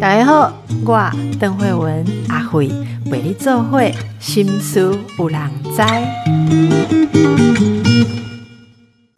大家好，我邓慧文阿慧为你做会心思有人知。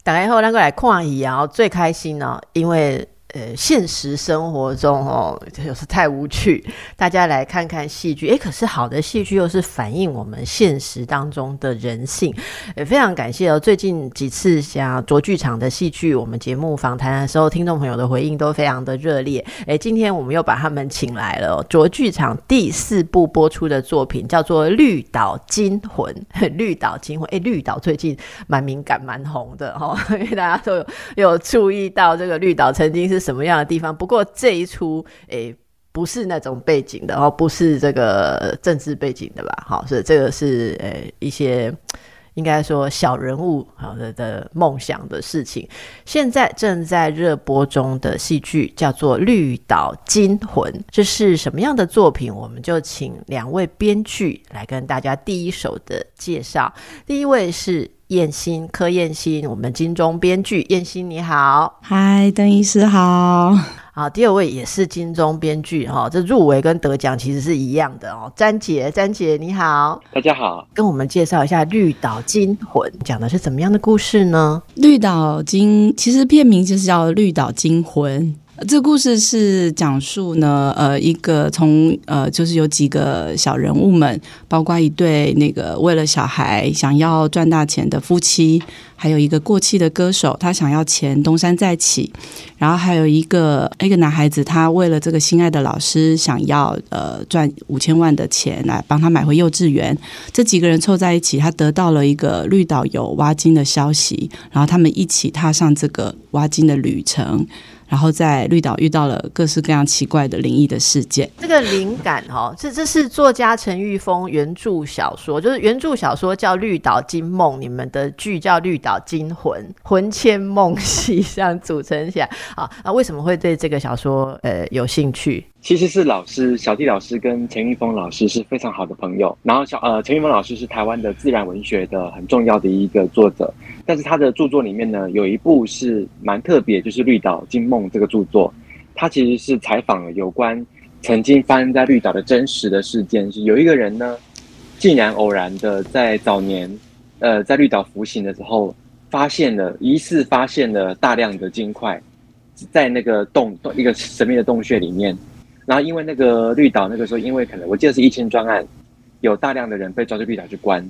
大家好，咱过来看伊啊，最开心呢，因为。呃，现实生活中哦，有时太无趣。大家来看看戏剧，诶，可是好的戏剧又是反映我们现实当中的人性。也非常感谢哦，最近几次像卓剧场的戏剧，我们节目访谈的时候，听众朋友的回应都非常的热烈。诶，今天我们又把他们请来了。卓剧场第四部播出的作品叫做《绿岛惊魂》。绿岛惊魂，诶，绿岛最近蛮敏感、蛮红的哈，因为大家都有有注意到这个绿岛曾经是。是什么样的地方？不过这一出，诶，不是那种背景的哦，不是这个政治背景的吧？好，所以这个是诶一些应该说小人物好的的梦想的事情。现在正在热播中的戏剧叫做《绿岛惊魂》，这是什么样的作品？我们就请两位编剧来跟大家第一手的介绍。第一位是。燕心柯燕心，我们金钟编剧燕心你好，嗨，邓医师好，好，第二位也是金钟编剧哈，这入围跟得奖其实是一样的哦。詹姐，詹姐你好，大家好，跟我们介绍一下《绿岛惊魂》讲的是怎么样的故事呢？《绿岛惊》其实片名就是叫《绿岛惊魂》。这故事是讲述呢，呃，一个从呃，就是有几个小人物们，包括一对那个为了小孩想要赚大钱的夫妻，还有一个过气的歌手，他想要钱东山再起，然后还有一个一个男孩子，他为了这个心爱的老师想要呃赚五千万的钱来帮他买回幼稚园，这几个人凑在一起，他得到了一个绿岛有挖金的消息，然后他们一起踏上这个挖金的旅程。然后在绿岛遇到了各式各样奇怪的灵异的事件。这个灵感哈，这这是作家陈玉峰原著小说，就是原著小说叫《绿岛惊梦》，你们的剧叫《绿岛惊魂》，魂牵梦系这样组成起来。啊，那为什么会对这个小说呃有兴趣？其实是老师小弟老师跟陈玉峰老师是非常好的朋友。然后小呃陈玉峰老师是台湾的自然文学的很重要的一个作者。但是他的著作里面呢，有一部是蛮特别，就是《绿岛惊梦》这个著作，他其实是采访了有关曾经发生在绿岛的真实的事件，是有一个人呢，竟然偶然的在早年，呃，在绿岛服刑的时候，发现了疑似发现了大量的金块，在那个洞洞一个神秘的洞穴里面，然后因为那个绿岛那个时候，因为可能我记得是一千专案，有大量的人被抓去绿岛去关。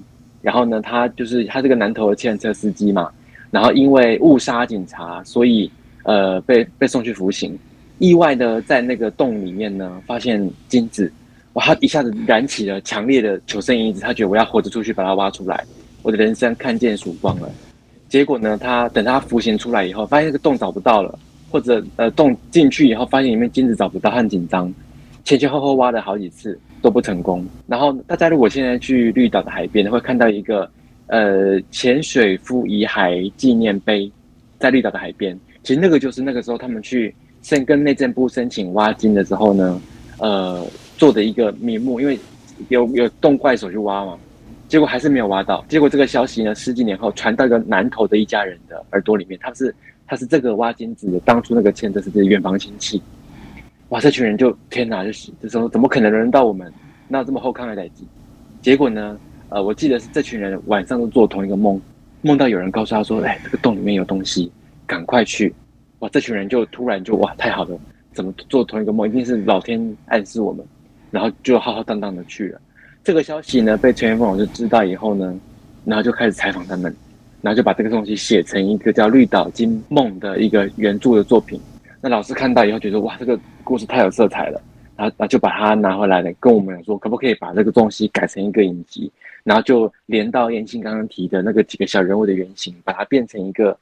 然后呢，他就是他这个南投的汽车司机嘛，然后因为误杀警察，所以呃被被送去服刑。意外的在那个洞里面呢，发现金子，哇！他一下子燃起了强烈的求生意志，他觉得我要活着出去把它挖出来，我的人生看见曙光了。结果呢，他等他服刑出来以后，发现那个洞找不到了，或者呃洞进去以后发现里面金子找不到，很紧张，前前后后挖了好几次。都不成功。然后大家如果现在去绿岛的海边，会看到一个呃潜水夫遗骸纪念碑，在绿岛的海边。其实那个就是那个时候他们去申跟内政部申请挖金的时候呢，呃做的一个名目。因为有有动怪手去挖嘛，结果还是没有挖到。结果这个消息呢，十几年后传到一个南投的一家人的耳朵里面，他是他是这个挖金子的当初那个签的是这远房亲戚。哇！这群人就天哪，就是就说怎么可能轮到我们？那这么后康的代际？结果呢？呃，我记得是这群人晚上都做同一个梦，梦到有人告诉他说：“哎，这个洞里面有东西，赶快去！”哇！这群人就突然就哇，太好了！怎么做同一个梦？一定是老天暗示我们，然后就浩浩荡荡的去了。这个消息呢，被陈元凤老师知道以后呢，然后就开始采访他们，然后就把这个东西写成一个叫《绿岛金梦》的一个原著的作品。那老师看到以后觉得哇，这个故事太有色彩了，然后那就把它拿回来了，跟我们说可不可以把这个东西改成一个影集，然后就连到燕青刚刚提的那个几个小人物的原型，把它变成一个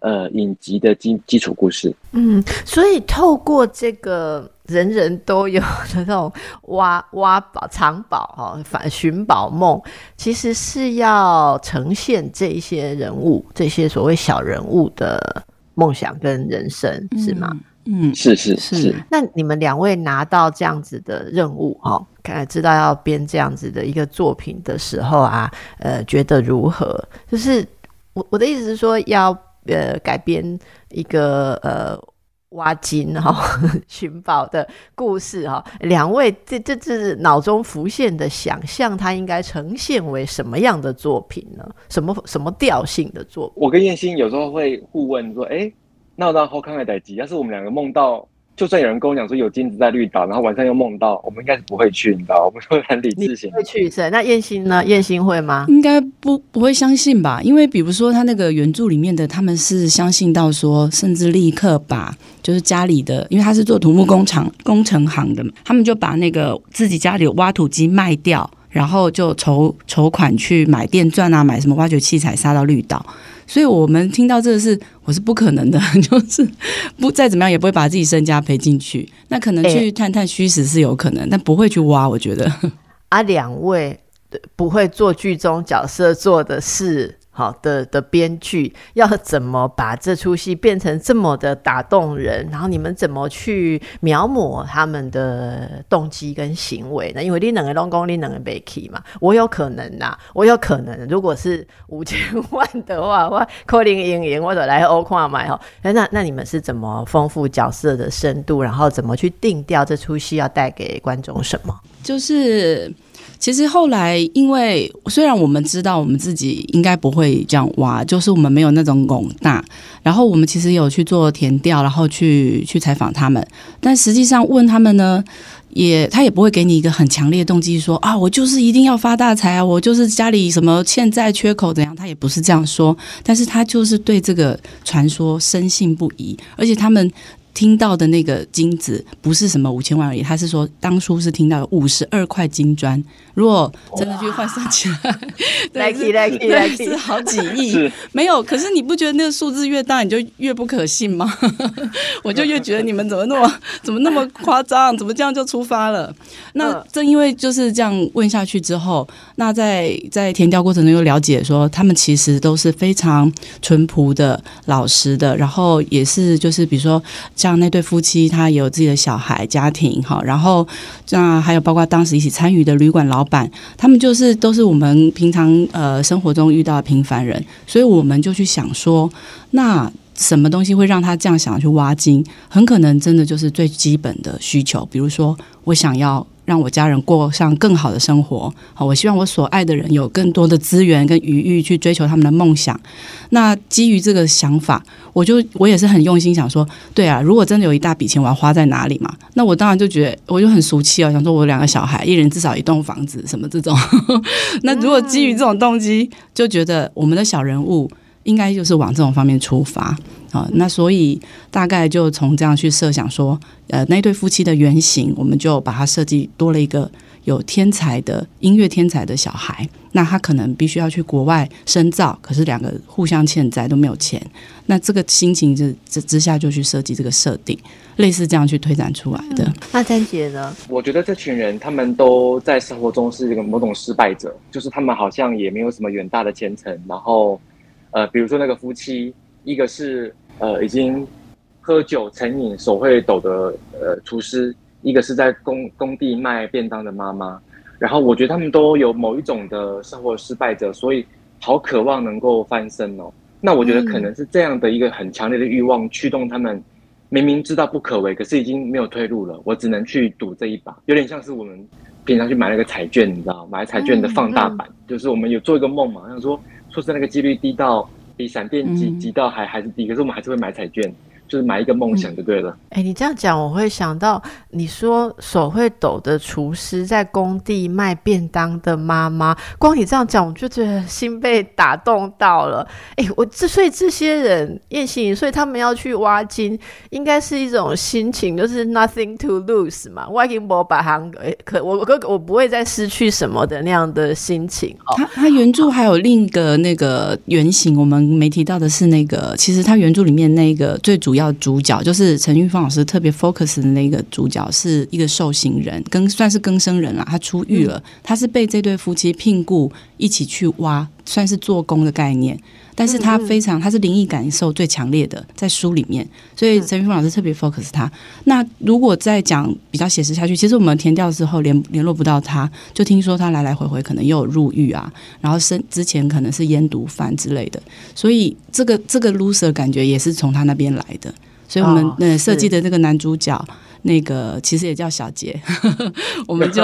呃影集的基基础故事。嗯，所以透过这个人人都有的那种挖挖宝藏宝哈，反寻宝梦，其实是要呈现这些人物，这些所谓小人物的。梦想跟人生是吗？嗯，是是是。那你们两位拿到这样子的任务哦，看知道要编这样子的一个作品的时候啊，呃，觉得如何？就是我我的意思是说，要呃改编一个呃挖金哈 寻宝的故事哈，两位这这这是脑中浮现的想象，它应该呈现为什么样的作品呢？什么什么调性的作品？我跟燕心有时候会互问说，哎，那让后看看代机，要是我们两个梦到。就算有人跟我讲说有金子在绿岛，然后晚上又梦到，我们应该是不会去，你知道我们会很理智型。会去是？那燕心呢？燕心会吗？应该不不会相信吧？因为比如说他那个原著里面的，他们是相信到说，甚至立刻把就是家里的，因为他是做土木工厂工程行的嘛，他们就把那个自己家里的挖土机卖掉，然后就筹筹款去买电钻啊，买什么挖掘器材杀到绿岛。所以我们听到这个是，我是不可能的，就是不再怎么样也不会把自己身家赔进去。那可能去探探虚实是有可能，但不会去挖。我觉得啊，两位不会做剧中角色做的事。好的的编剧要怎么把这出戏变成这么的打动人？然后你们怎么去描摹他们的动机跟行为呢？因为你两个龙宫，你两个被 key 嘛，我有可能呐，我有可能，如果是五千万的话，我柯林莹莹我者来欧跨买哈，那那你们是怎么丰富角色的深度？然后怎么去定调这出戏要带给观众什么？就是。其实后来，因为虽然我们知道我们自己应该不会这样挖，就是我们没有那种拱大，然后我们其实有去做填调，然后去去采访他们，但实际上问他们呢，也他也不会给你一个很强烈的动机，说啊，我就是一定要发大财啊，我就是家里什么欠债缺口怎样，他也不是这样说，但是他就是对这个传说深信不疑，而且他们。听到的那个金子不是什么五千万而已，他是说当初是听到五十二块金砖，如果真的去换算起来，好几亿。没有，可是你不觉得那个数字越大，你就越不可信吗？我就越觉得你们怎么那么 怎么那么夸张，怎么这样就出发了？那正因为就是这样问下去之后，那在在填调过程中又了解说，他们其实都是非常淳朴的、老实的，然后也是就是比如说。像像那对夫妻，他有自己的小孩家庭哈，然后那还有包括当时一起参与的旅馆老板，他们就是都是我们平常呃生活中遇到的平凡人，所以我们就去想说，那什么东西会让他这样想要去挖金？很可能真的就是最基本的需求，比如说我想要。让我家人过上更好的生活，好，我希望我所爱的人有更多的资源跟余裕去追求他们的梦想。那基于这个想法，我就我也是很用心想说，对啊，如果真的有一大笔钱，我要花在哪里嘛？那我当然就觉得我就很俗气哦，想说我两个小孩，一人至少一栋房子，什么这种。那如果基于这种动机，就觉得我们的小人物。应该就是往这种方面出发啊，那所以大概就从这样去设想说，呃，那对夫妻的原型，我们就把它设计多了一个有天才的音乐天才的小孩，那他可能必须要去国外深造，可是两个互相欠债都没有钱，那这个心情之之之下就去设计这个设定，类似这样去推展出来的。那詹姐呢？我觉得这群人他们都在生活中是一个某种失败者，就是他们好像也没有什么远大的前程，然后。呃，比如说那个夫妻，一个是呃已经喝酒成瘾、手会抖的呃厨师，一个是在工工地卖便当的妈妈。然后我觉得他们都有某一种的生活失败者，所以好渴望能够翻身哦。那我觉得可能是这样的一个很强烈的欲望驱动他们，明明知道不可为，可是已经没有退路了，我只能去赌这一把。有点像是我们平常去买那个彩券，你知道，买彩券的放大版，就是我们有做一个梦嘛，像说。说是那个几率低到比闪电急急到还还是低，可是我们还是会买彩券。就是买一个梦想就对了。哎，你这样讲，我会想到你说手会抖的厨师在工地卖便当的妈妈。光你这样讲，我就觉得心被打动到了。哎，我之所以这些人叶欣所以他们要去挖金，应该是一种心情，就是 nothing to lose 嘛。挖金博把行，可我我我不会再失去什么的那样的心情哦。他他原著还有另一个那个原型，我们没提到的是那个，其实他原著里面那个最主要。要主角就是陈玉芳老师特别 focus 的那个主角是一个受刑人，跟算是更生人了。他出狱了，他是被这对夫妻聘雇一起去挖，算是做工的概念。但是他非常，他是灵异感受最强烈的，在书里面，所以陈玉峰老师特别 focus 他。那如果再讲比较写实下去，其实我们填掉之后联联络不到他，就听说他来来回回可能又有入狱啊，然后生之前可能是烟毒犯之类的，所以这个这个 loser 感觉也是从他那边来的。所以我们哦呃设计的这个男主角。那个其实也叫小杰，我们就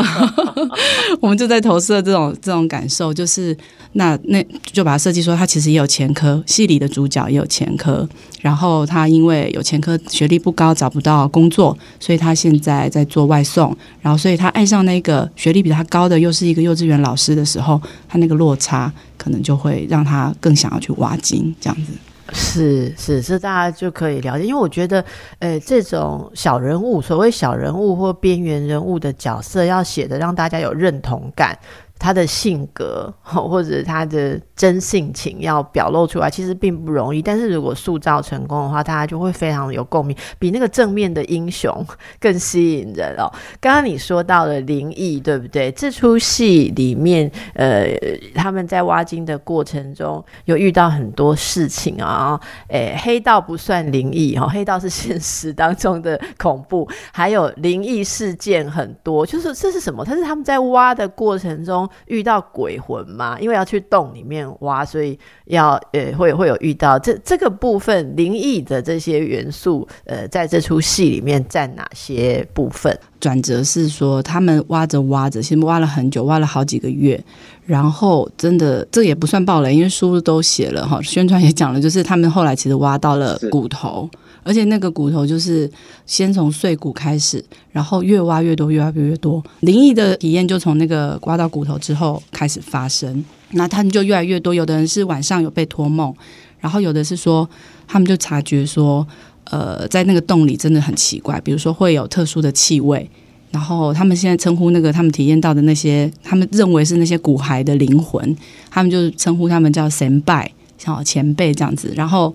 我们就在投射这种这种感受，就是那那就把它设计说，他其实也有前科，戏里的主角也有前科，然后他因为有前科，学历不高，找不到工作，所以他现在在做外送，然后所以他爱上那个学历比他高的，又是一个幼稚园老师的时候，他那个落差可能就会让他更想要去挖金，这样子。是是，是大家就可以了解，因为我觉得，呃，这种小人物，所谓小人物或边缘人物的角色，要写的让大家有认同感，他的性格 或者他的真性情要表露出来，其实并不容易。但是如果塑造成功的话，大家就会非常有共鸣，比那个正面的英雄 更吸引人哦。刚刚你说到了灵异，对不对？这出戏里面，呃，他们在挖金的过程中有遇到很多事情啊，诶，黑道不算灵异哈，黑道是现实当中的恐怖，还有灵异事件很多。就是这是什么？它是他们在挖的过程中遇到鬼魂吗？因为要去洞里面挖，所以要呃会会有遇到这这个部分灵异的这些元素，呃，在这出戏里面占哪些部分？转折是说，他们挖着挖着，其实挖了很久，挖了好几个月，然后真的这也不算暴雷，因为书都写了哈，宣传也讲了，就是他们后来其实挖到了骨头，而且那个骨头就是先从碎骨开始，然后越挖越多，越挖越多，灵异的体验就从那个挖到骨头之后开始发生，那他们就越来越多，有的人是晚上有被托梦，然后有的是说他们就察觉说。呃，在那个洞里真的很奇怪，比如说会有特殊的气味，然后他们现在称呼那个他们体验到的那些，他们认为是那些骨骸的灵魂，他们就称呼他们叫神拜，像前辈这样子。然后，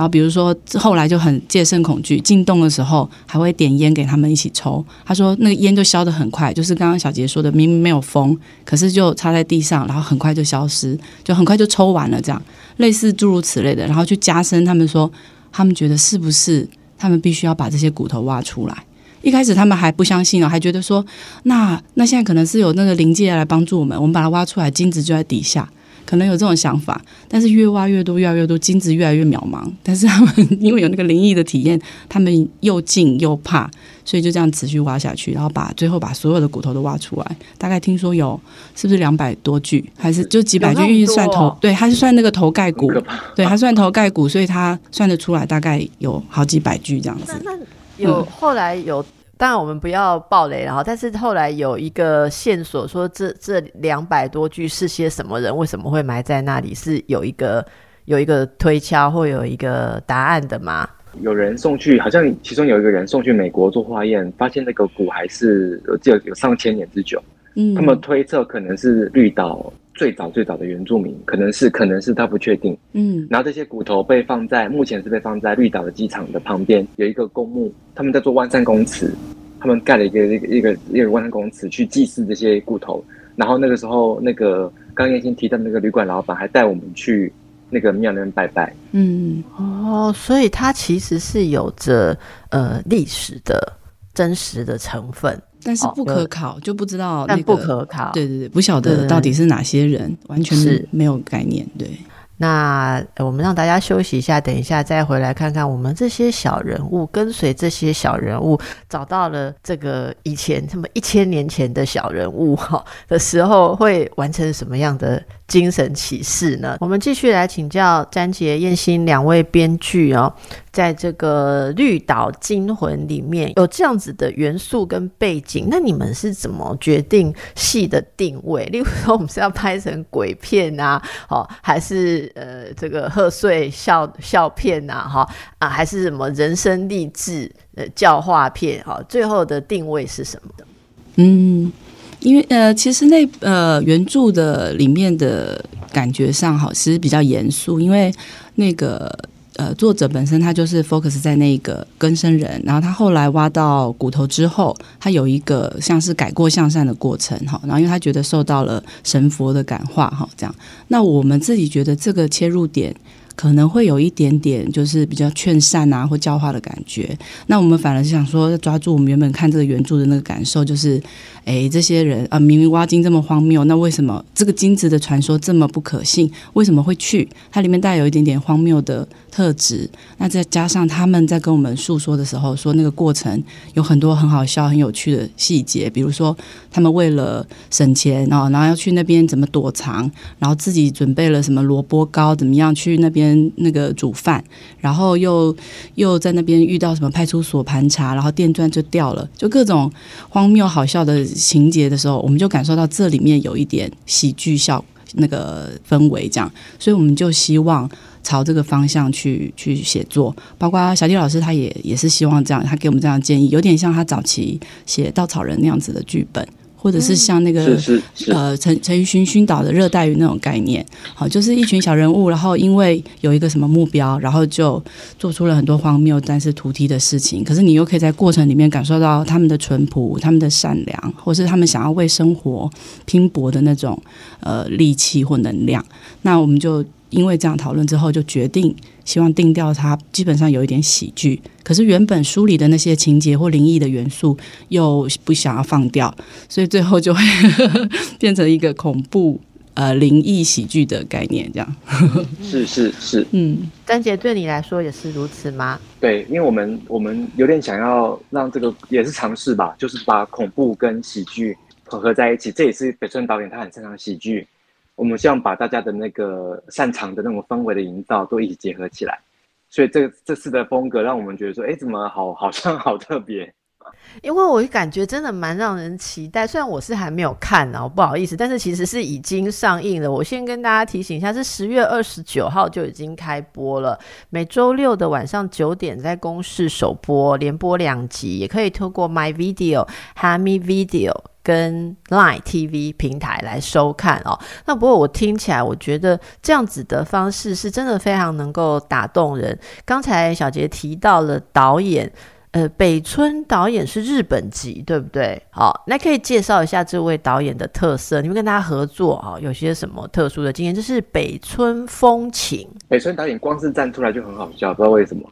然后比如说后来就很戒慎恐惧，进洞的时候还会点烟给他们一起抽。他说那个烟就消得很快，就是刚刚小杰说的，明明没有风，可是就插在地上，然后很快就消失，就很快就抽完了，这样类似诸如此类的，然后去加深他们说。他们觉得是不是他们必须要把这些骨头挖出来？一开始他们还不相信哦，还觉得说，那那现在可能是有那个灵界来帮助我们，我们把它挖出来，金子就在底下，可能有这种想法。但是越挖越多，越来越多，金子越来越渺茫。但是他们因为有那个灵异的体验，他们又敬又怕，所以就这样持续挖下去，然后把最后把所有的骨头都挖出来。大概听说有是不是两百多具，还是就几百具？有那么因为算头，对，他是算那个头盖骨。对，他算头盖骨，所以他算得出来，大概有好几百具这样子那。那有、后来有，当然我们不要暴雷了哈，但是后来有一个线索说这这两百多具是些什么人，为什么会埋在那里？是有一个有一个推敲或有一个答案的吗？有人送去，好像其中有一个人送去美国做化验，发现那个骨还是我记得有上千年之久。嗯，他们推测可能是绿岛最早最早的原住民，可能是可能是他不确定。嗯然后这些骨头被放在目前是被放在绿岛的机场的旁边有一个公墓，他们在做万山公祠，他们盖了一个一个一个一个万山公祠去祭祀这些骨头。然后那个时候，那个刚刚燕欣提到那个旅馆老板还带我们去那个庙那边拜拜。嗯哦，所以它其实是有着呃历史的真实的成分，但是不可考，就不知道那但不。可考。对对对，不晓得到底是哪些人，完全是没有概念。对，那呃我们让大家休息一下，等一下再回来看看我们这些小人物，跟随这些小人物找到了这个以前他们一千年前的小人物哈的时候，会完成什么样的精神启示呢？我们继续来请教詹杰、燕欣两位编剧哦，在这个《绿岛惊魂》里面有这样子的元素跟背景，那你们是怎么决定戏的定位？例如说，我们是要拍成鬼片啊，哦，还是呃这个贺岁笑笑片呐、哈啊，还是什么人生励志呃教化片？哈、最后的定位是什么的？嗯，因为呃，其实那呃原著的里面的感觉上，好，其实比较严肃，因为那个。呃，作者本身他就是 focus 在那个更生人，然后他后来挖到骨头之后，他有一个像是改过向善的过程哈，然后因为他觉得受到了神佛的感化哈，这样。那我们自己觉得这个切入点可能会有一点点就是比较劝善啊或教化的感觉。那我们反而是想说，抓住我们原本看这个原著的那个感受，就是哎，这些人啊，明明挖金这么荒谬，那为什么这个金子的传说这么不可信？为什么会去？它里面带有一点点荒谬的特质。那再加上他们在跟我们诉说的时候，说那个过程有很多很好笑、很有趣的细节，比如说他们为了省钱哦，然后要去那边怎么躲藏，然后自己准备了什么萝卜糕，怎么样去那边那个煮饭，然后又又在那边遇到什么派出所盘查，然后电钻就掉了，就各种荒谬好笑的情节的时候，我们就感受到这里面有一点喜剧效那个氛围，这样，所以我们就希望朝这个方向去去写作，包括小弟老师他也也是希望这样，他给我们这样建议，有点像他早期写《稻草人》那样子的剧本。或者是像那个是是是，呃陈陈奕迅熏导的热带鱼那种概念，好，就是一群小人物，然后因为有一个什么目标，然后就做出了很多荒谬但是图梯的事情。可是你又可以在过程里面感受到他们的淳朴、他们的善良，或是他们想要为生活拼搏的那种呃力气或能量。那我们就因为这样讨论之后，就决定希望定调它基本上有一点喜剧，可是原本书里的那些情节或灵异的元素又不想要放掉，所以最后就会 变成一个恐怖呃灵异喜剧的概念，这样。是是是，嗯，丹杰对你来说也是如此吗？对，因为我们我们有点想要让这个也是尝试吧，就是把恐怖跟喜剧混合在一起，这也是北村导演他很擅长喜剧。我们希望把大家的那个擅长的那种氛围的营造都一起结合起来，所以这这次的风格让我们觉得说，哎，怎么好好像好特别。因为我感觉真的蛮让人期待，虽然我是还没有看哦，不好意思，但是其实是已经上映了。我先跟大家提醒一下，是十月二十九号就已经开播了，每周六的晚上九点在公视首播，连播两集，也可以透过 My Video、哈密 Video 跟 Line TV 平台来收看哦。那不过我听起来，我觉得这样子的方式是真的非常能够打动人。刚才小杰提到了导演。呃，北村导演是日本籍，对不对？好，那可以介绍一下这位导演的特色。你们跟他合作啊，有些什么特殊的经验？这是北村风情。北村导演光是站出来就很好笑，不知道为什么。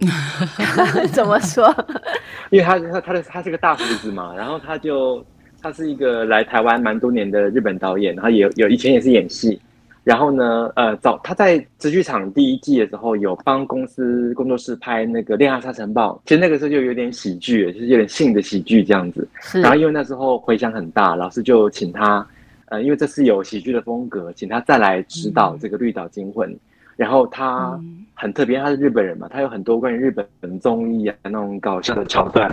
怎么说？因为他他他的他是个大胡子嘛，然后他就他是一个来台湾蛮多年的日本导演，然后也有以前也是演戏。然后呢，呃，早他在直剧场第一季的时候有帮公司工作室拍那个《恋爱沙尘暴》，其实那个时候就有点喜剧，就是有点性的喜剧这样子。然后因为那时候回响很大，老师就请他，呃，因为这是有喜剧的风格，请他再来指导这个《绿岛惊魂》。然后他很特别，他是日本人嘛，他有很多关于日本综艺啊那种搞笑的桥段。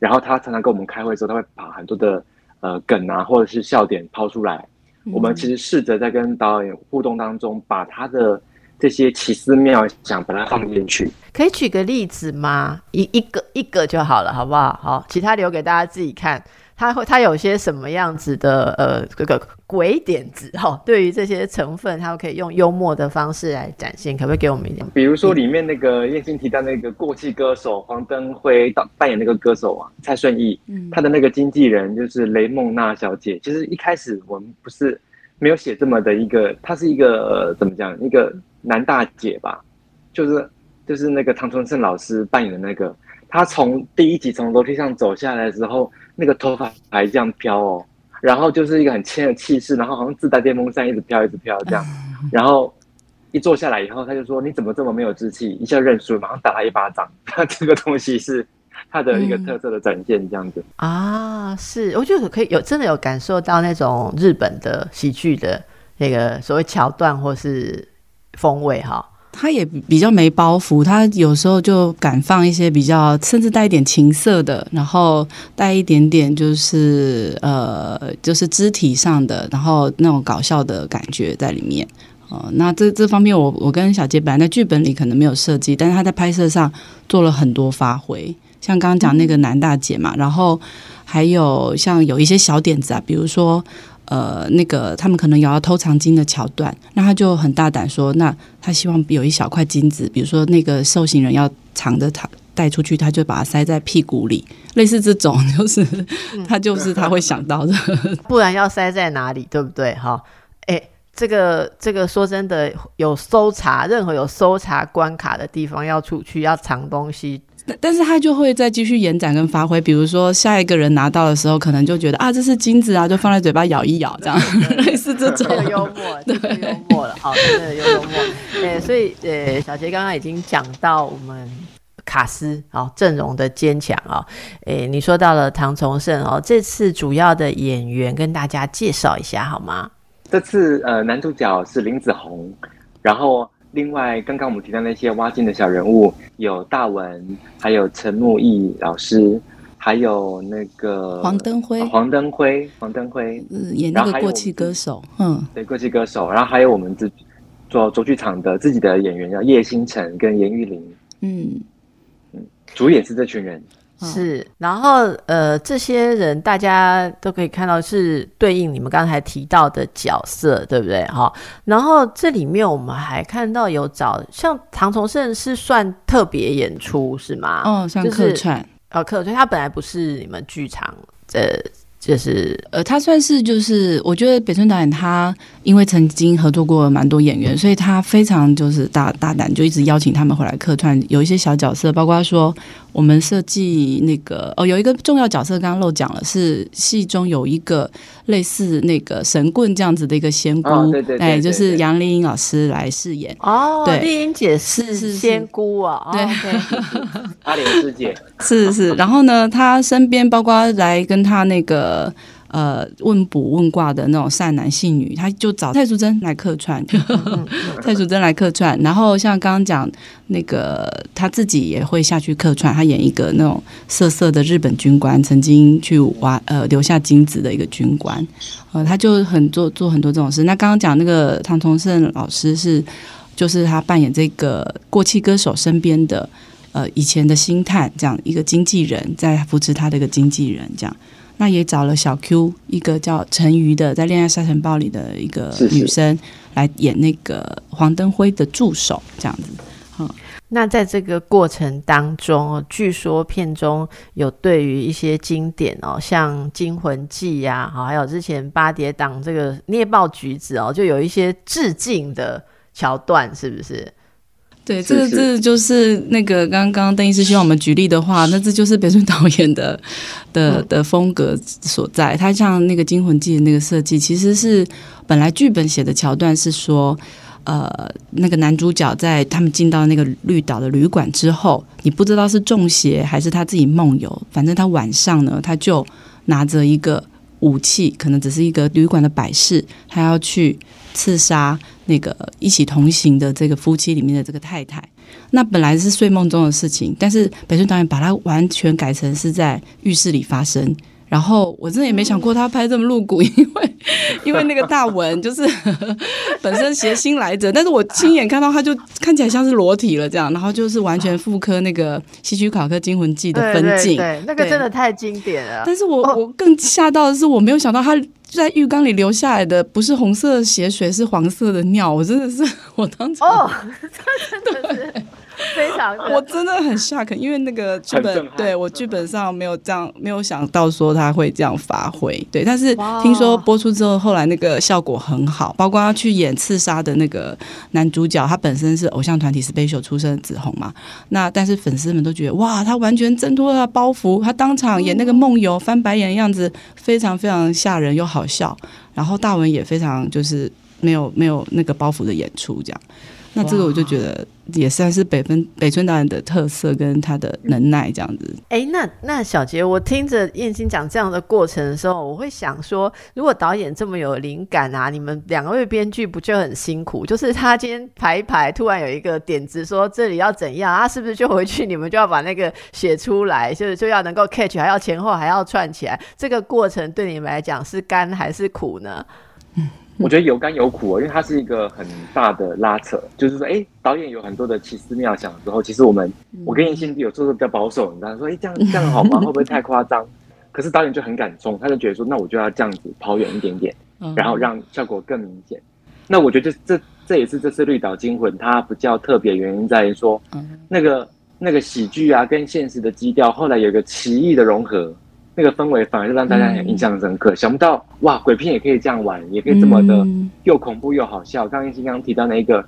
然后他常常跟我们开会的时候，他会把很多的呃梗啊或者是笑点抛出来。我们其实试着在跟导演互动当中，把他的这些奇思妙想把它放进去。可以举个例子吗？一一个一个就好了，好不好？好，其他留给大家自己看。他会他有些什么样子的呃这个鬼点子哈？对于这些成分，他可以用幽默的方式来展现，可不可以给我们一点？比如说里面那个燕青提到那个过气歌手黄登辉当扮演那个歌手啊，蔡顺义，他的那个经纪人就是雷梦娜小姐。其实一开始我们不是没有写这么的一个，她是一个怎么讲？一个男大姐吧，就是就是那个唐崇盛老师扮演的那个，他从第一集从楼梯上走下来之后。那个头发还这样飘哦，然后就是一个很轻的气势，然后好像自带电风扇一直飘一直飘这样，然后一坐下来以后，他就说你怎么这么没有志气？一下认输，马上打他一巴掌。他 这个东西是他的一个特色的展现，这样子啊，是我觉得可以有真的有感受到那种日本的喜剧的那个所谓桥段或是风味哈。他也比较没包袱，他有时候就敢放一些比较甚至带一点情色的，然后带一点点就是呃就是肢体上的，然后那种搞笑的感觉在里面。哦，那这这方面我我跟小杰本来在剧本里可能没有设计，但是他在拍摄上做了很多发挥，像刚刚讲那个男大姐嘛，然后还有像有一些小点子啊，比如说。呃，那个他们可能有要偷藏金的桥段，那他就很大胆说，那他希望有一小块金子，比如说那个受刑人要藏着他带出去，他就把它塞在屁股里，类似这种，就是 他就是他会想到的，不然要塞在哪里，对不对？哈，哎。这个这个说真的，有搜查任何有搜查关卡的地方要出去要藏东西，但是他就会再继续延展跟发挥，比如说下一个人拿到的时候，可能就觉得啊这是金子啊，就放在嘴巴咬一咬，这样 类似这种幽默，对幽默了，好，真的有幽默。诶，所以呃，小杰刚刚已经讲到我们卡斯哦阵容的坚强哦，诶，你说到了唐崇盛哦，这次主要的演员跟大家介绍一下好吗？这次呃，男主角是林子宏，然后另外刚刚我们提到那些挖金的小人物有大文，还有陈木易老师，还有那个黄登辉，黄登辉，黄登辉，嗯，演那个过气歌手，嗯，对，过气歌手，然后还有我们自做卓剧场的自己的演员叫叶星辰跟严玉玲，嗯。嗯，主演是这群人。是，然后呃，这些人大家都可以看到是对应你们刚才提到的角色，对不对？哈，然后这里面我们还看到有找像唐崇盛是算特别演出是吗？哦，像客串，呃，客串，他本来不是你们剧场的。就是呃，他算是就是，我觉得北村导演他因为曾经合作过蛮多演员，所以他非常就是大大胆，就一直邀请他们回来客串，有一些小角色，包括说我们设计那个哦，有一个重要角色刚刚漏讲了，是戏中有一个类似那个神棍这样子的一个仙姑，对对，哎，就是杨丽英老师来饰演。哦，对，丽英姐是是仙姑啊，对，阿莲师姐是是，然后呢，她身边包括来跟她那个。呃呃，问卜问卦的那种善男信女，他就找蔡淑珍来客串，蔡淑珍来客串。然后像刚刚讲那个，他自己也会下去客串，他演一个那种色色的日本军官，曾经去挖呃留下金子的一个军官。呃，他就很做做很多这种事。那刚刚讲那个唐崇盛老师是，就是他扮演这个过气歌手身边的呃以前的星探，这样一个经纪人，在扶持他的一个经纪人这样。那也找了小 Q 一个叫陈瑜的，在《恋爱沙尘暴》里的一个女生来演那个黄登辉的助手，这样子。嗯，那在这个过程当中，据说片中有对于一些经典哦，像《惊魂记》呀，好，还有之前八蝶党这个猎豹橘子哦，就有一些致敬的桥段，是不是？对，这个这就是那个刚刚邓医师希望我们举例的话，那这就是北村导演的 的的风格所在。他像那个《惊魂记》的那个设计，其实是本来剧本写的桥段是说，呃，那个男主角在他们进到那个绿岛的旅馆之后，你不知道是中邪还是他自己梦游，反正他晚上呢，他就拿着一个武器，可能只是一个旅馆的摆饰，他要去刺杀。那个一起同行的这个夫妻里面的这个太太，那本来是睡梦中的事情，但是北村导演把它完全改成是在浴室里发生。然后我真的也没想过他拍这么露骨，因为 因为那个大文就是 本身谐星来着，但是我亲眼看到他就看起来像是裸体了这样，然后就是完全复刻那个希区考克惊魂记的分镜，对那个真的太经典了。但是我我更吓到的是，我没有想到他在浴缸里流下来的不是红色的血水，是黄色的尿，我真的是我当场哦，真的是。非常，我真的很 shock，因为那个剧本对我剧本上没有这样，没有想到说他会这样发挥。对，但是听说播出之后，后来那个效果很好，包括他去演刺杀的那个男主角，他本身是偶像团体 special 出身的紫红嘛。那但是粉丝们都觉得哇，他完全挣脱了包袱，他当场演那个梦游翻白眼的样子，非常非常吓人又好笑。然后大文也非常就是没有没有那个包袱的演出这样。那这个我就觉得也算是北分北村导演的特色跟他的能耐这样子。哎，那那小杰，我听着燕青讲这样的过程的时候，我会想说，如果导演这么有灵感啊，你们两位编剧不就很辛苦？就是他今天排一排，突然有一个点子说这里要怎样，啊，是不是就回去你们就要把那个写出来，就是就要能够 catch，还要前后还要串起来，这个过程对你们来讲是甘还是苦呢？嗯。我觉得有甘有苦哦，因为它是一个很大的拉扯，就是说，哎，导演有很多的奇思妙想之后，其实我们，我跟严心有时候比较保守，你知道，说，哎，这样这样好吗？会不会太夸张？可是导演就很敢冲，他就觉得说，那我就要这样子跑远一点点，然后让效果更明显。那我觉得这这也是这次《绿岛惊魂》它比较特别原因在于说，那个那个喜剧啊跟现实的基调，后来有一个奇异的融合。那个氛围反而是让大家很印象深刻。想不到哇，鬼片也可以这样玩，也可以这么的又恐怖又好笑。刚刚新刚提到那一个，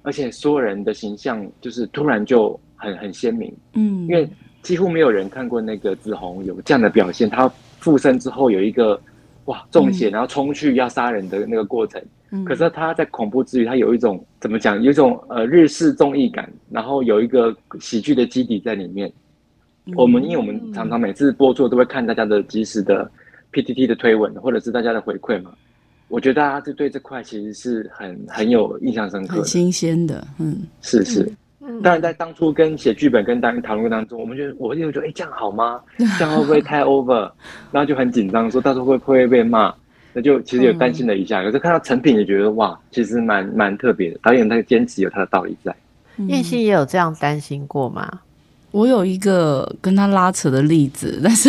而且所有人的形象就是突然就很很鲜明。嗯，因为几乎没有人看过那个紫红有这样的表现，他附身之后有一个哇中邪，然后冲去要杀人的那个过程。可是他在恐怖之余，他有一种怎么讲？有一种呃日式综艺感，然后有一个喜剧的基底在里面。我们因为我们常常每次播出都会看大家的及时的 PTT 的推文，或者是大家的回馈嘛。我觉得大家是对这块其实是很很有印象深刻、很新鲜的。嗯，是是。当然，在当初跟写剧本跟导演讨论当中，我们觉得我就觉得，哎，这样好吗？这样会不会太 over？然后就很紧张，说到时候会不会被骂？那就其实有担心了一下。可是看到成品也觉得，哇，其实蛮蛮特别的。导演他坚持有他的道理在。燕心也有这样担心过吗？我有一个跟他拉扯的例子，但是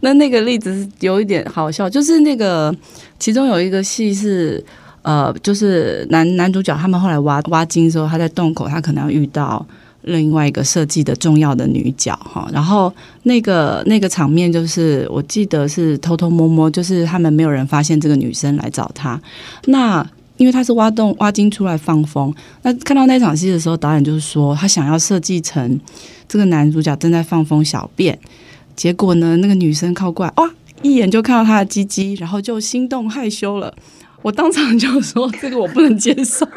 那那个例子是有一点好笑，就是那个其中有一个戏是呃，就是男男主角他们后来挖挖金的时候，他在洞口，他可能要遇到另外一个设计的重要的女角哈，然后那个那个场面就是我记得是偷偷摸摸，就是他们没有人发现这个女生来找他，那。因为他是挖洞挖金出来放风，那看到那场戏的时候，导演就是说他想要设计成这个男主角正在放风小便，结果呢，那个女生靠过来，哇，一眼就看到他的鸡鸡，然后就心动害羞了。我当场就说这个我不能接受，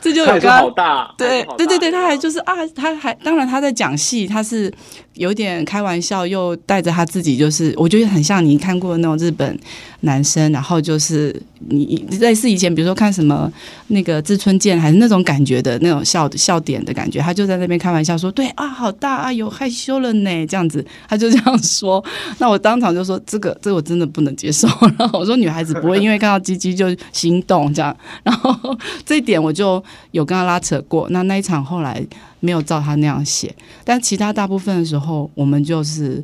这就有个对对对对，他还就是啊，他还当然他在讲戏，他是有点开玩笑，又带着他自己，就是我觉得很像你看过那种日本男生，然后就是你类似以前比如说看什么那个志村健还是那种感觉的那种笑笑点的感觉，他就在那边开玩笑说，对啊，好大啊，有害羞了呢，这样子，他就这样说，那我当场就说这个这个我真的不能接受然后。我说女孩子不会因为看到鸡鸡就心动这样，然后这一点我就有跟他拉扯过。那那一场后来没有照他那样写，但其他大部分的时候，我们就是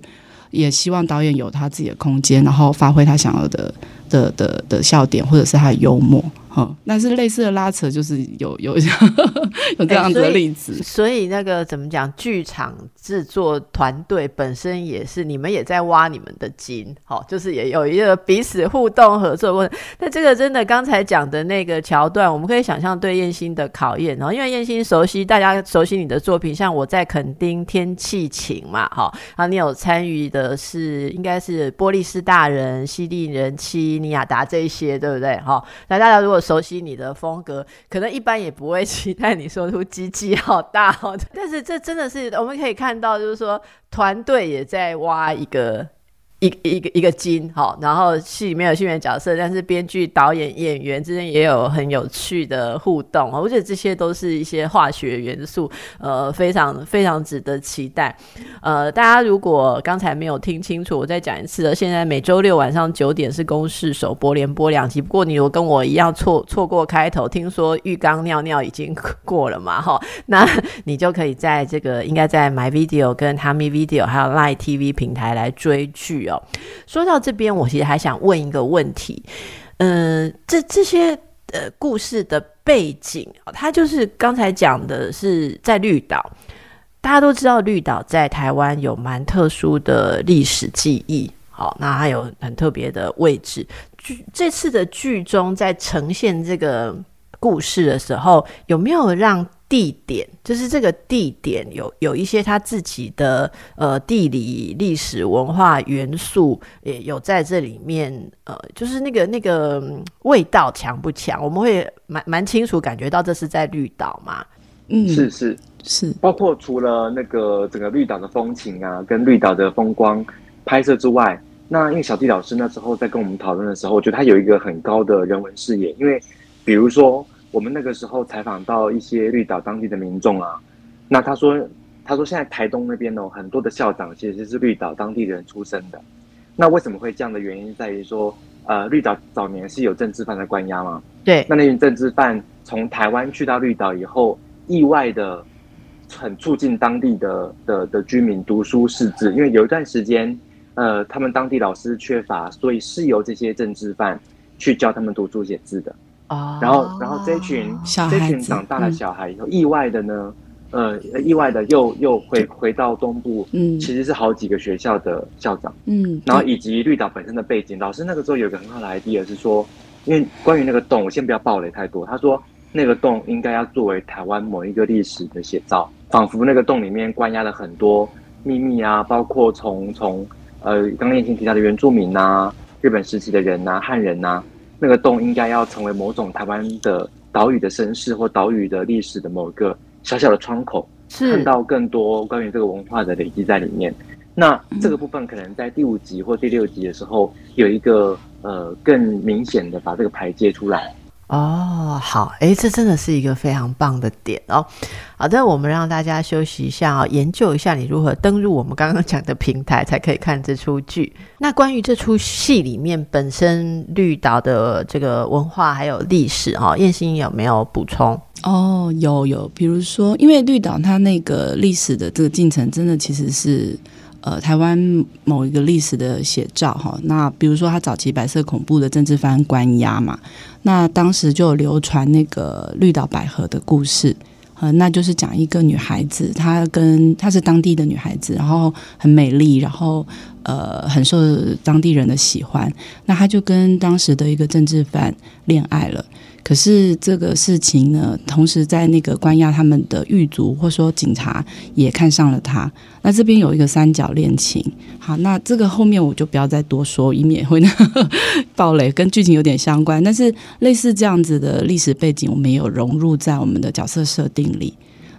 也希望导演有他自己的空间，然后发挥他想要的的的的笑点或者是他的幽默。嗯，但是类似的拉扯就是有有有这样子的例子，所以那个怎么讲，剧场制作团队本身也是你们也在挖你们的金，好，就是也有一个彼此互动合作过程。那这个真的刚才讲的那个桥段，我们可以想象对燕心的考验，然后因为燕心熟悉大家熟悉你的作品，像我在垦丁天气晴嘛，哈，然后你有参与的是应该是波利斯大人、西利人妻、尼亚达这一些，对不对？哈，那大家如果熟悉你的风格，可能一般也不会期待你说出机器好大哦。但是这真的是我们可以看到，就是说团队也在挖一个。一一个一个金哈，然后戏里面有戏员角色，但是编剧、导演、演员之间也有很有趣的互动，我觉得这些都是一些化学元素，呃，非常非常值得期待。呃，大家如果刚才没有听清楚，我再讲一次了。现在每周六晚上九点是公视首播连播两集，不过你如果跟我一样错错过开头，听说浴缸尿尿已经 过了嘛，哈，那 你就可以在这个应该在 My Video 跟 t a m i Video 还有 Live TV 平台来追剧。哦，说到这边，我其实还想问一个问题，嗯，这这些呃故事的背景，它就是刚才讲的是在绿岛，大家都知道绿岛在台湾有蛮特殊的历史记忆，好，那还有很特别的位置。剧这次的剧中在呈现这个故事的时候，有没有让？地点就是这个地点有有一些他自己的呃地理历史文化元素也有在这里面呃就是那个那个味道强不强？我们会蛮蛮清楚感觉到这是在绿岛嘛？嗯，是是是，包括除了那个整个绿岛的风情啊，跟绿岛的风光拍摄之外，那因为小弟老师那时候在跟我们讨论的时候，我觉得他有一个很高的人文视野，因为比如说。我们那个时候采访到一些绿岛当地的民众啊，那他说，他说现在台东那边呢，很多的校长其实是绿岛当地人出身的。那为什么会这样的原因在于说，呃，绿岛早年是有政治犯的关押吗？对。那那群政治犯从台湾去到绿岛以后，意外的很促进当地的的的居民读书识字，因为有一段时间，呃，他们当地老师缺乏，所以是由这些政治犯去教他们读书写字的。然后，然后这群这群长大的小孩以后，意外的呢，呃意外的又又回回到东部，嗯其实是好几个学校的校长，嗯，然后以及绿岛本身的背景。老师那个时候有一个很好的 idea 是说，因为关于那个洞，我先不要暴雷太多。他说那个洞应该要作为台湾某一个历史的写照，仿佛那个洞里面关押了很多秘密啊，包括从从呃刚刚燕青提到的原住民呐、日本时期的人呐、汉人呐、那个洞应该要成为某种台湾的岛屿的身世或岛屿的历史的某个小小的窗口。看到更多关于这个文化的累积在里面。那这个部分可能在第五集或第六集的时候有一个呃更明显的把这个牌接出来。哦，好，诶，这真的是一个非常棒的点哦。好的，我们让大家休息一下哦，研究一下你如何登入我们刚刚讲的平台，才可以看这出剧。那关于这出戏里面本身绿岛的这个文化还有历史哈、哦，燕心有没有补充？哦，有有，比如说，因为绿岛它那个历史的这个进程，真的其实是呃台湾某一个历史的写照哈。那比如说，他早期白色恐怖的政治犯关押嘛，那当时就有流传那个绿岛百合的故事。呃，那就是讲一个女孩子，她跟她是当地的女孩子，然后很美丽，然后呃很受当地人的喜欢。那她就跟当时的一个政治犯恋爱了。可是这个事情呢，同时在那个关押他们的狱卒或说警察也看上了他。那这边有一个三角恋情。好，那这个后面我就不要再多说，以免会暴 雷，跟剧情有点相关。但是类似这样子的历史背景，我们也有融入在我们的角色设定里。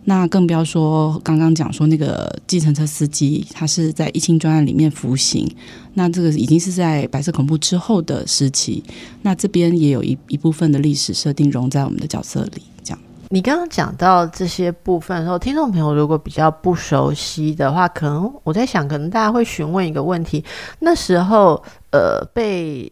那更不要说刚刚讲说那个计程车司机，他是在疫情专案里面服刑，那这个已经是在白色恐怖之后的时期，那这边也有一一部分的历史设定融在我们的角色里，这样。你刚刚讲到这些部分的时候，听众朋友如果比较不熟悉的话，可能我在想，可能大家会询问一个问题：那时候呃被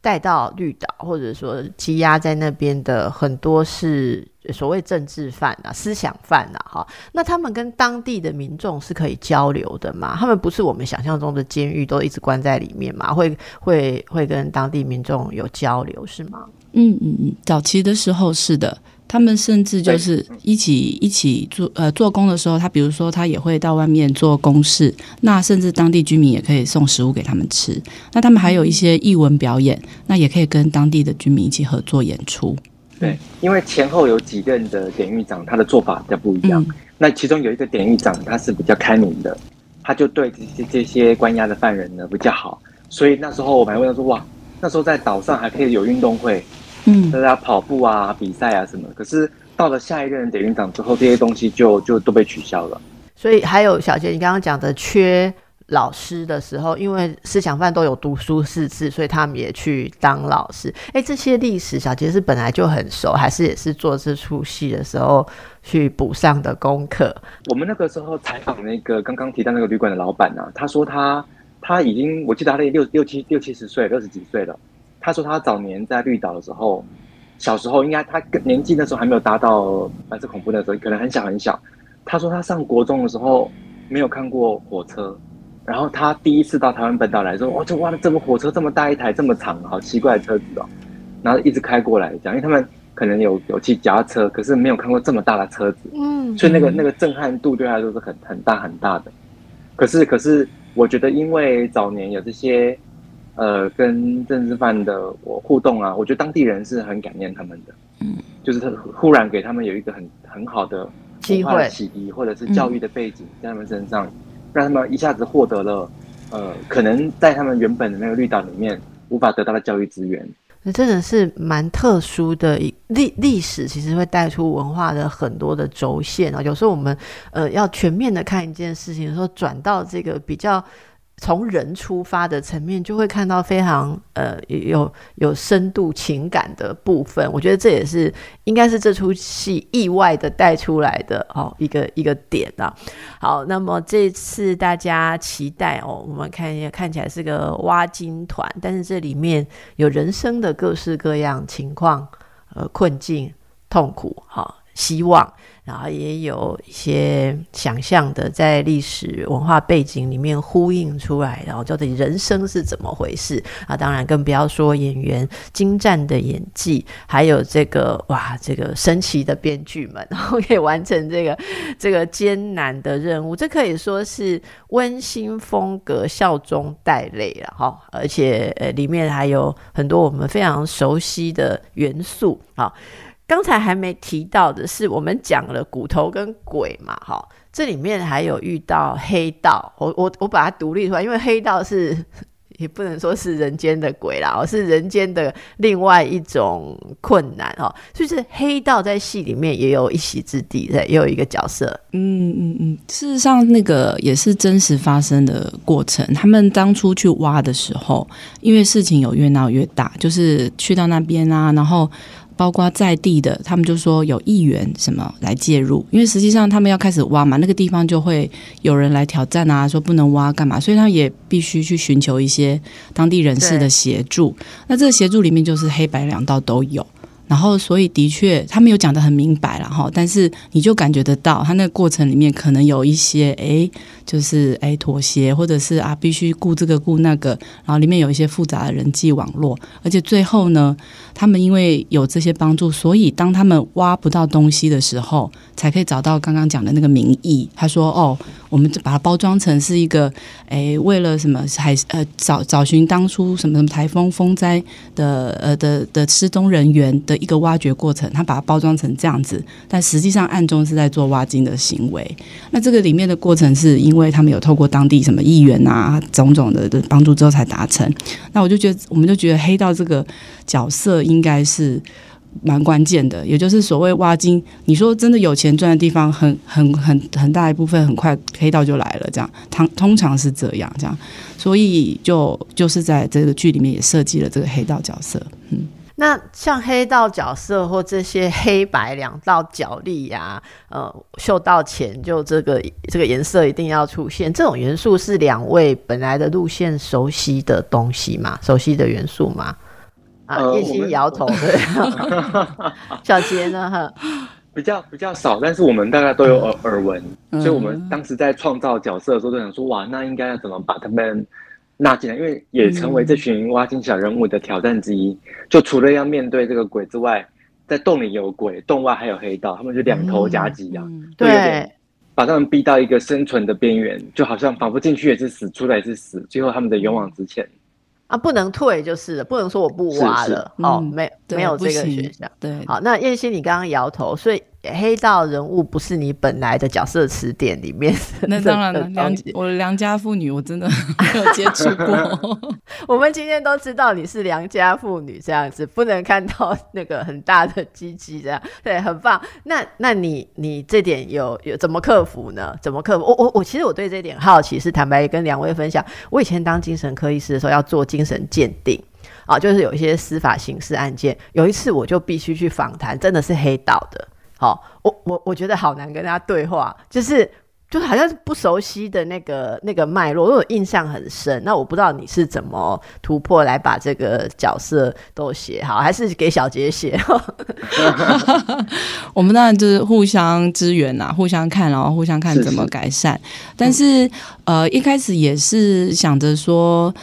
带到绿岛，或者说羁押在那边的很多是所谓政治犯啊、思想犯啊，哈，那他们跟当地的民众是可以交流的吗？他们不是我们想象中的监狱都一直关在里面嘛？会会会跟当地民众有交流是吗？嗯嗯嗯，早期的时候是的，他们甚至就是一起一起做呃做工的时候，他比如说他也会到外面做公事，那甚至当地居民也可以送食物给他们吃。那他们还有一些艺文表演，那也可以跟当地的居民一起合作演出。对，因为前后有几任的典狱长，他的做法比较不一样。嗯那其中有一个典狱长，他是比较开明的，他就对这些这些关押的犯人呢比较好。所以那时候我们还问他说：“哇，那时候在岛上还可以有运动会，嗯大家跑步啊、比赛啊什么。可是到了下一任典狱长之后，这些东西就就都被取消了。所以还有小杰，你刚刚讲的缺老师的时候，因为思想犯都有读书识字，所以他们也去当老师。哎，这些历史小杰是本来就很熟，还是也是做这出戏的时候去补上的功课？我们那个时候采访那个刚刚提到那个旅馆的老板啊，他说他他已经，我记得他六六七六七十岁，六十几岁了。他说他早年在绿岛的时候，小时候应该他年纪那时候还没有达到白色恐怖的时候，可能很小很小。他说他上国中的时候没有看过火车，然后他第一次到台湾本岛来说，哇，这哇，这么火车这么大一台，这么长，好奇怪的车子哦，然后一直开过来讲，因为他们可能有有骑脚踏车，可是没有看过这么大的车子。嗯，所以那个那个震撼度对他来说是很很大很大的。可是可是，我觉得因为早年有这些呃跟政治犯的我互动啊，我觉得当地人是很感念他们的。嗯，就是他忽然给他们有一个很很好的机文化的会启迪，或者是教育的背景在他们身上，让他们一下子获得了呃可能在他们原本的那个绿岛里面无法得到的教育资源。那真的是蛮特殊的一历历史，其实会带出文化的很多的轴线啊。有时候我们呃要全面的看一件事情的时候，转到这个比较从人出发的层面，就会看到非常呃有有深度情感的部分。我觉得这也是应该是这出戏意外的带出来的哦一个一个点啊。好，那么这次大家期待哦，我们看一下看起来是个挖金团，但是这里面有人生的各式各样情况、呃困境、痛苦，好、希望。然后也有一些想象的，在历史文化背景里面呼应出来，然后到底人生是怎么回事啊？当然更不要说演员精湛的演技，还有这个哇，这个神奇的编剧们，然后可以完成这个这个艰难的任务，这可以说是温馨风格，笑中带泪了哈。而且呃，里面还有很多我们非常熟悉的元素啊。刚才还没提到的是，我们讲了骨头跟鬼嘛，哈，这里面还有遇到黑道，我我我把它独立出来，因为黑道是 也不能说是人间的鬼啦，而是人间的另外一种困难哈，就是黑道在戏里面也有一席之地，对，也有一个角色。嗯嗯嗯，事实上那个也是真实发生的过程。他们当初去挖的时候，因为事情有越闹越大，就是去到那边啊，然后。包括在地的，他们就说有议员什么来介入，因为实际上他们要开始挖嘛，那个地方就会有人来挑战啊，说不能挖干嘛，所以他也必须去寻求一些当地人士的协助。那这个协助里面就是黑白两道都有。然后，所以的确，他没有讲的很明白了哈，但是你就感觉得到，他那个过程里面可能有一些，哎，就是哎妥协，或者是啊必须顾这个顾那个，然后里面有一些复杂的人际网络，而且最后呢，他们因为有这些帮助，所以当他们挖不到东西的时候，才可以找到刚刚讲的那个名义。他说：“哦。”我们就把它包装成是一个，诶，为了什么海呃找找寻当初什么什么台风风灾的呃的的失踪人员的一个挖掘过程，他把它包装成这样子，但实际上暗中是在做挖金的行为。那这个里面的过程是因为他们有透过当地什么议员啊种种的的帮助之后才达成。那我就觉得，我们就觉得黑道这个角色应该是。蛮关键的，也就是所谓挖金。你说真的有钱赚的地方，很很很很大一部分，很快黑道就来了。这样，通通常是这样，这样，所以就就是在这个剧里面也设计了这个黑道角色。嗯，那像黑道角色或这些黑白两道角力呀，呃，秀到钱就这个这个颜色一定要出现，这种元素是两位本来的路线熟悉的东西嘛？熟悉的元素吗？啊，叶心摇头，对。小杰呢？哈，比较比较少，但是我们大概都有耳耳闻，所以我们当时在创造角色的时候，都想说，哇，那应该要怎么把他们纳进来？因为也成为这群挖金小人物的挑战之一。就除了要面对这个鬼之外，在洞里有鬼，洞外还有黑道，他们就两头夹击啊，对，把他们逼到一个生存的边缘，就好像仿佛进去也是死，出来也是死，最后他们的勇往直前。啊，不能退就是了，不能说我不挖了哦，没没有这个选项。对，好，那燕西，你刚刚摇头，所以。黑道人物不是你本来的角色词典里面。那当然了，良我良家妇女我真的没有接触过。我们今天都知道你是良家妇女这样子，不能看到那个很大的鸡鸡这样。对，很棒。那那你你这点有有怎么克服呢？怎么克服？我我我其实我对这点好奇，是坦白跟两位分享。我以前当精神科医师的时候要做精神鉴定啊，就是有一些司法刑事案件，有一次我就必须去访谈，真的是黑道的。好，我我我觉得好难跟他对话，就是就好像是不熟悉的那个那个脉络，我印象很深。那我不知道你是怎么突破来把这个角色都写好，还是给小杰写？我们当然就是互相支援呐，互相看，然后互相看怎么改善。但是呃，一开始也是想着说。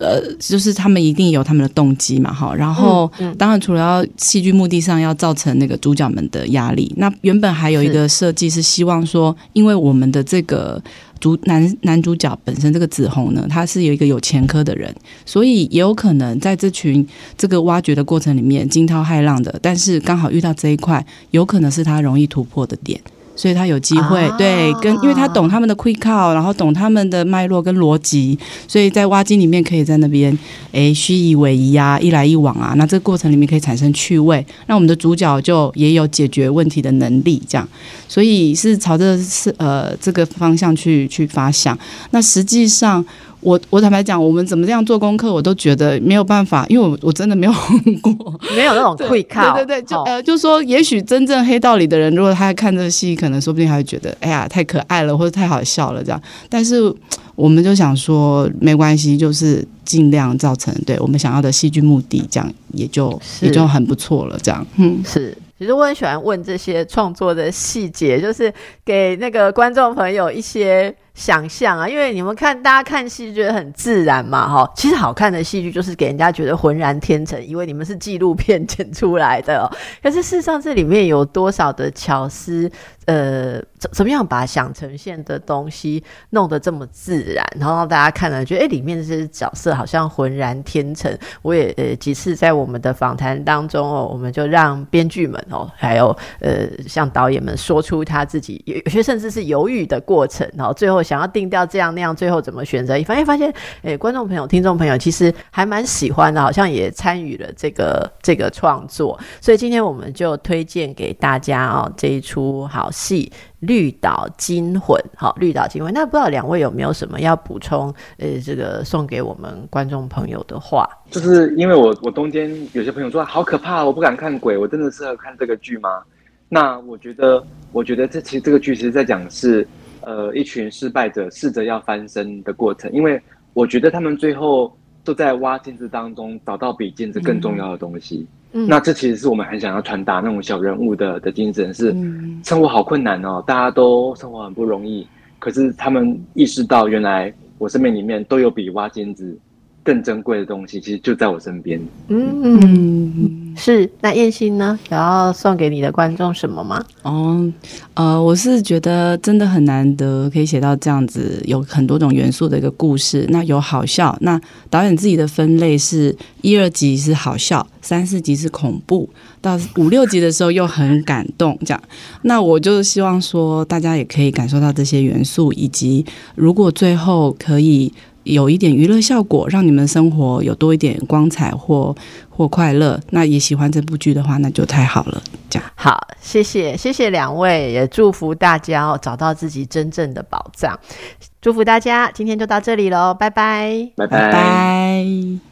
呃，就是他们一定有他们的动机嘛，哈。然后，当然除了要戏剧目的上要造成那个主角们的压力，那原本还有一个设计是希望说，因为我们的这个主男男主角本身这个紫红呢，他是有一个有前科的人，所以也有可能在这群这个挖掘的过程里面惊涛骇浪的，但是刚好遇到这一块，有可能是他容易突破的点。所以他有机会对跟，因为他懂他们的 quick call，然后懂他们的脉络跟逻辑，所以在挖机里面可以在那边诶虚以委蛇啊，一来一往啊，那这个过程里面可以产生趣味，那我们的主角就也有解决问题的能力，这样，所以是朝着是呃这个方向去去发想，那实际上。我我坦白讲，我们怎么这样做功课，我都觉得没有办法，因为我我真的没有 过，没有那种会看，对对对，就呃，就说也许真正黑道里的人，如果他看这个戏，可能说不定还会觉得，哎呀，太可爱了，或者太好笑了这样。但是我们就想说，没关系，就是尽量造成对我们想要的戏剧目的，这样也就也就很不错了。这样，嗯，是。其实我很喜欢问这些创作的细节，就是给那个观众朋友一些。想象啊，因为你们看，大家看戏觉得很自然嘛，哈。其实好看的戏剧就是给人家觉得浑然天成，以为你们是纪录片剪出来的。可是事实上，这里面有多少的巧思？呃，怎怎么样把想呈现的东西弄得这么自然，然后让大家看了觉得，哎，里面这些角色好像浑然天成。我也呃几次在我们的访谈当中哦，我们就让编剧们哦，还有呃像导演们说出他自己有有些甚至是犹豫的过程，然后最后。想要定调这样那样，最后怎么选择？发现发现，哎，观众朋友、听众朋友其实还蛮喜欢的，好像也参与了这个这个创作。所以今天我们就推荐给大家哦这一出好戏《绿岛惊魂》。好，《绿岛惊魂》。那不知道两位有没有什么要补充？呃，这个送给我们观众朋友的话，就是因为我我中间有些朋友说好可怕，我不敢看鬼，我真的适合看这个剧吗？那我觉得，我觉得这其实这个剧其实在讲是。呃，一群失败者试着要翻身的过程，因为我觉得他们最后都在挖镜子当中找到比镜子更重要的东西。嗯，那这其实是我们很想要传达那种小人物的的精神，是生活好困难哦，大家都生活很不容易，可是他们意识到原来我生命里面都有比挖金子。更珍贵的东西，其实就在我身边。嗯，是。那燕心呢？想要送给你的观众什么吗？哦，呃，我是觉得真的很难得，可以写到这样子，有很多种元素的一个故事。那有好笑，那导演自己的分类是一二集是好笑，三四集是恐怖，到五六集的时候又很感动。这样，那我就希望说，大家也可以感受到这些元素，以及如果最后可以。有一点娱乐效果，让你们生活有多一点光彩或或快乐。那也喜欢这部剧的话，那就太好了。这样好，谢谢谢谢两位，也祝福大家哦，找到自己真正的宝藏。祝福大家，今天就到这里喽，拜拜，拜拜。